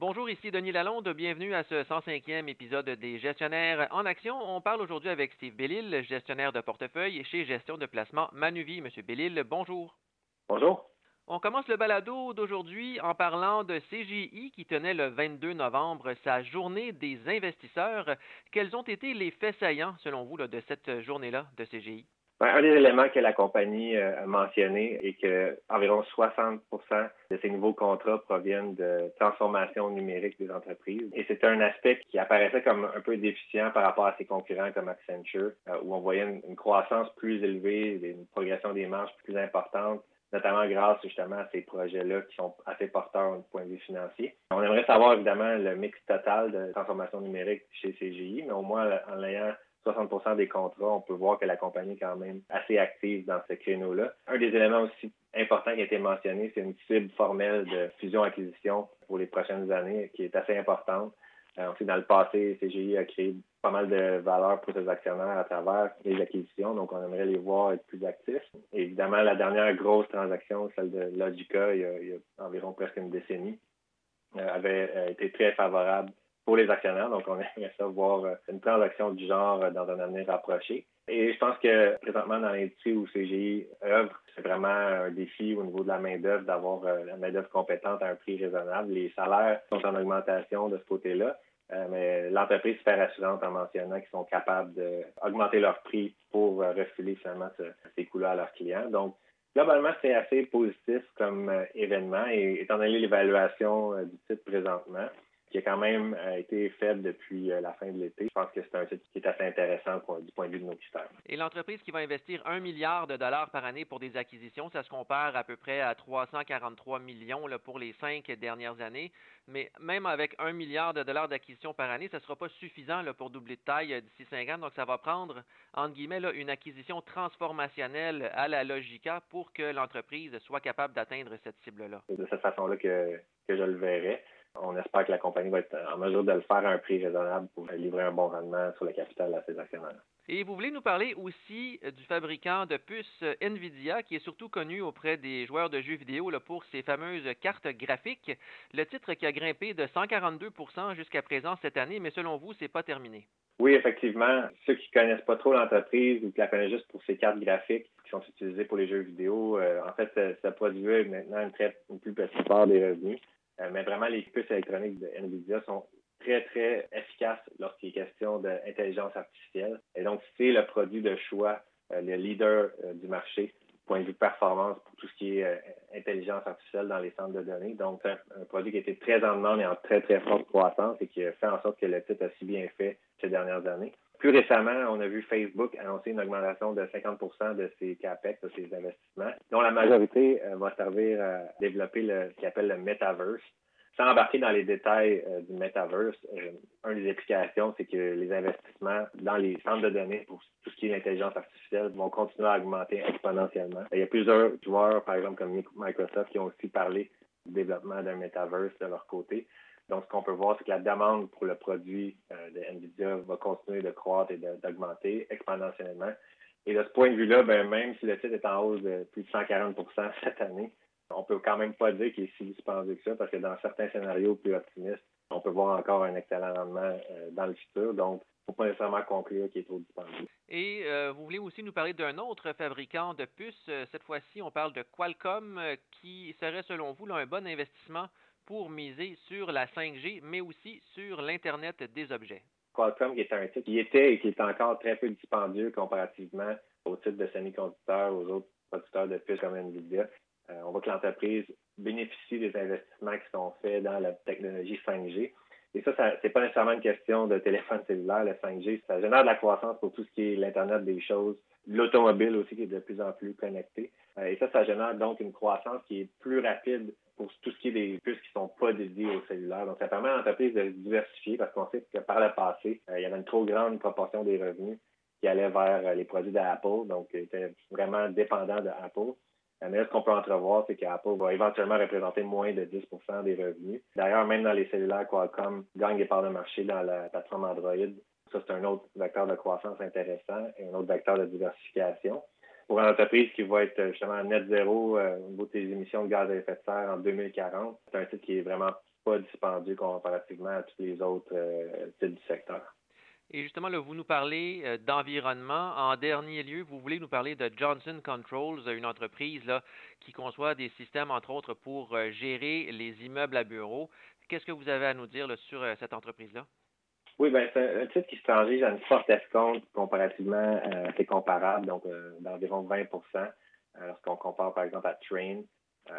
Bonjour, ici Denis Lalonde. Bienvenue à ce 105e épisode des Gestionnaires en action. On parle aujourd'hui avec Steve Bellil, gestionnaire de portefeuille chez Gestion de placement Manuvie. Monsieur Bellil, bonjour. Bonjour. On commence le balado d'aujourd'hui en parlant de CGI qui tenait le 22 novembre sa journée des investisseurs. Quels ont été les faits saillants, selon vous, de cette journée-là de CGI? Un des éléments que la compagnie euh, a mentionné est que environ 60 de ces nouveaux contrats proviennent de transformation numérique des entreprises. Et c'est un aspect qui apparaissait comme un peu déficient par rapport à ses concurrents comme Accenture, euh, où on voyait une, croissance plus élevée, une progression des marges plus importante notamment grâce justement à ces projets-là qui sont assez porteurs du point de vue financier. On aimerait savoir évidemment le mix total de transformation numérique chez CGI, mais au moins en ayant 60 des contrats, on peut voir que la compagnie est quand même assez active dans ce créneau-là. Un des éléments aussi importants qui a été mentionné, c'est une cible formelle de fusion-acquisition pour les prochaines années qui est assez importante. Euh, dans le passé, CGI a créé pas mal de valeur pour ses actionnaires à travers les acquisitions, donc on aimerait les voir être plus actifs. évidemment, la dernière grosse transaction, celle de Logica, il y a, environ presque une décennie, euh, avait euh, été très favorable pour les actionnaires. Donc, on aimerait ça voir euh, une transaction du genre euh, dans un avenir rapproché. Et je pense que présentement, dans l'industrie où CGI œuvre, c'est vraiment un défi au niveau de la main-d'œuvre d'avoir euh, la main-d'œuvre compétente à un prix raisonnable. Les salaires sont en augmentation de ce côté-là. mais l'entreprise se fait rassurante en mentionnant qu'ils sont capables d'augmenter leur prix pour refiler finalement ces coûts-là à leurs clients. Donc, globalement, c'est assez positif comme événement et étant donné l'évaluation du titre présentement, qui a quand même euh, été faite depuis euh, la fin de l'été. Je pense que c'est un site qui est assez intéressant du point de vue de nos critères. Et l'entreprise qui va investir un milliard de dollars par année pour des acquisitions, ça se compare à peu près à 343 millions là, pour les cinq dernières années. Mais même avec un milliard de dollars d'acquisition par année, ça ne sera pas suffisant là, pour doubler de taille euh, d'ici cinq ans. Donc, ça va prendre, entre guillemets, là, une acquisition transformationnelle à la Logica pour que l'entreprise soit capable d'atteindre cette cible-là. C'est de cette façon-là que, que je le verrai. On espère que la compagnie va être en mesure de le faire à un prix raisonnable pour livrer un bon rendement sur le capital à ses actionnaires. Et vous voulez nous parler aussi euh, du fabricant de puces euh, Nvidia, qui est surtout connu auprès des joueurs de jeux vidéo pour ses fameuses cartes graphiques. Le titre qui a grimpé de 142% jusqu'à présent cette année, mais selon vous, c'est pas terminé. Oui, effectivement. Ceux qui connaissent pas trop l'entreprise ou qui la connaissent juste pour ses cartes graphiques qui sont utilisées pour les jeux vidéo, euh, en fait, ça, produit maintenant une, très, une plus petite part des revenus. Euh, mais vraiment, les puces électroniques de NVIDIA sont très, très efficaces lorsqu'il est question d'intelligence artificielle. Et donc, c'est le produit de choix, euh, le leader euh, du marché, point de vue performance pour tout ce qui est intelligence artificielle dans les centres de données. Donc, c'est un, produit qui été très en demande et en très, très forte croissance et qui a fait en sorte que le titre a si bien fait ces dernières années. Plus récemment, on a vu Facebook annoncer une augmentation de 50% de ses CAPEX, de ses investissements, dont la majorité euh, va servir à développer le, ce qu'il appelle le Metaverse. Sans embarquer dans les détails euh, du Metaverse, euh, une des applications, c'est que les investissements dans les centres de données pour tout ce qui est l'intelligence artificielle vont continuer à augmenter exponentiellement. Il y a plusieurs joueurs, par exemple comme Microsoft, qui ont aussi parlé du développement d'un Metaverse de leur côté. Donc, ce qu'on peut voir, c'est que la demande pour le produit euh, de NVIDIA va continuer de croître et d'augmenter exponentiellement. Et de ce point de vue-là, ben, même si le titre est en hausse de plus de 140% cette année, on peut quand même pas dire qu'il est si dispendieux que ça, parce que dans certains scénarios plus optimistes, on peut voir encore un excellent rendement euh, dans le futur. Donc, il ne faut pas nécessairement conclure qu'il est trop dispendieux. Et euh, vous voulez aussi nous parler d'un autre fabricant de puces. Cette fois-ci, on parle de Qualcomm, qui serait, selon vous, un bon investissement pour miser sur la 5G, mais aussi sur l'Internet des objets. Qualcomm, qui est un titre qui était et qui est encore très peu dispendieux comparativement au titre de semi-conducteurs, aux autres producteurs de puces comme NVIDIA. Euh, on voit que l'entreprise bénéficie des investissements qui sont faits dans la technologie 5G. Et ça, ça c'est pas nécessairement une question de téléphone cellulaire, le 5G. Ça génère de la croissance pour tout ce qui est l'Internet des choses, l'automobile aussi qui est de plus en plus connecté. Euh, et ça, ça génère donc une croissance qui est plus rapide pour tout ce qui est des puces qui sont pas dédiées au cellulaire. Donc, ça permet à l'entreprise de diversifier parce qu'on sait que par le passé, euh, il y avait une trop grande proportion des revenus qui allaient vers euh, les produits d'Apple, donc ils étaient vraiment dépendants d'Apple. Euh, mais ce qu'on peut entrevoir, c'est qu'Apple va éventuellement représenter moins de 10% des revenus. D'ailleurs, même dans les cellulaires, Qualcomm gagne des parts de marché dans la plateforme Android. Ça, c'est un autre vecteur de croissance intéressant et un autre vecteur de diversification pour une entreprise qui va être justement net zéro euh, au niveau de émissions de gaz à effet de serre en 2040. C'est un titre qui est vraiment pas dispendieux comparativement à tous les autres types du secteur. Et justement, là, vous nous parlez euh, d'environnement. En dernier lieu, vous voulez nous parler de Johnson Controls, une entreprise là, qui conçoit des systèmes, entre autres, pour euh, gérer les immeubles à bureaux. Qu'est-ce que vous avez à nous dire sur euh, cette entreprise-là? Oui, ben c'est un titre qui se transige à une forte escompte comparativement assez comparable, donc d'environ 20% lorsqu'on compare par exemple à Train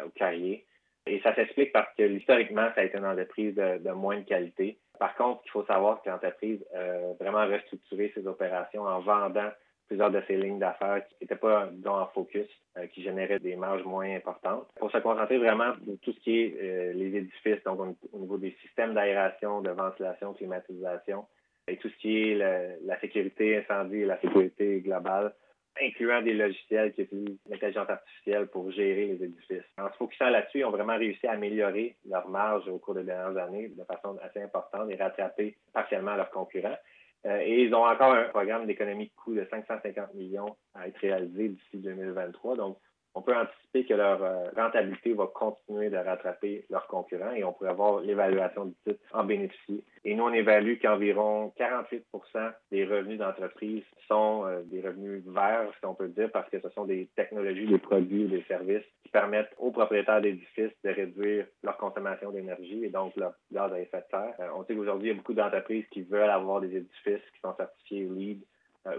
ou Carrier. Et ça s'explique parce que historiquement, ça a été une entreprise de, de moins de qualité. Par contre, il faut savoir que l'entreprise a vraiment restructuré ses opérations en vendant plusieurs de ses lignes d'affaires qui n'étaient pas en focus, euh, qui généraient des marges moins importantes. Pour se concentrer vraiment sur tout ce qui est euh, les édifices, donc au, niveau des systèmes d'aération, de ventilation, climatisation, et tout ce qui est la sécurité incendie et la sécurité globale, incluant des logiciels qui utilisent l'intelligence artificielle pour gérer les édifices. En se focusant là-dessus, ils ont vraiment réussi à améliorer leur marge au cours des dernières années de façon assez importante et rattraper partiellement leurs concurrents. Euh, et ils ont encore un programme d'économie de coûts de 550 millions à être réalisé d'ici 2023. Donc, on peut anticiper que leur euh, rentabilité va continuer de rattraper leurs concurrents et on pourrait avoir l'évaluation du titre en bénéficier. Et nous, on évalue qu'environ 48% des revenus d'entreprise sont euh, des revenus verts, si on peut dire, parce que ce sont des technologies, des produits, des services qui permettent aux propriétaires d'édifices de réduire leur consommation d'énergie et donc leur gaz à effet de serre. Euh, on sait qu'aujourd'hui, il y a beaucoup d'entreprises qui veulent avoir des édifices qui sont certifiés LEED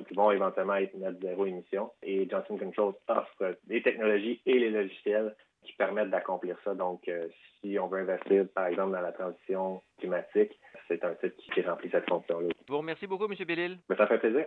qui vont éventuellement être net zéro émission. Et Johnson Controls offre les technologies et les logiciels qui permettent d'accomplir ça. Donc, euh, si on veut investir, par exemple, dans la transition climatique, c'est un site qui remplit cette fonction-là. Vous remercie beaucoup, M. Bellil. ça fait plaisir.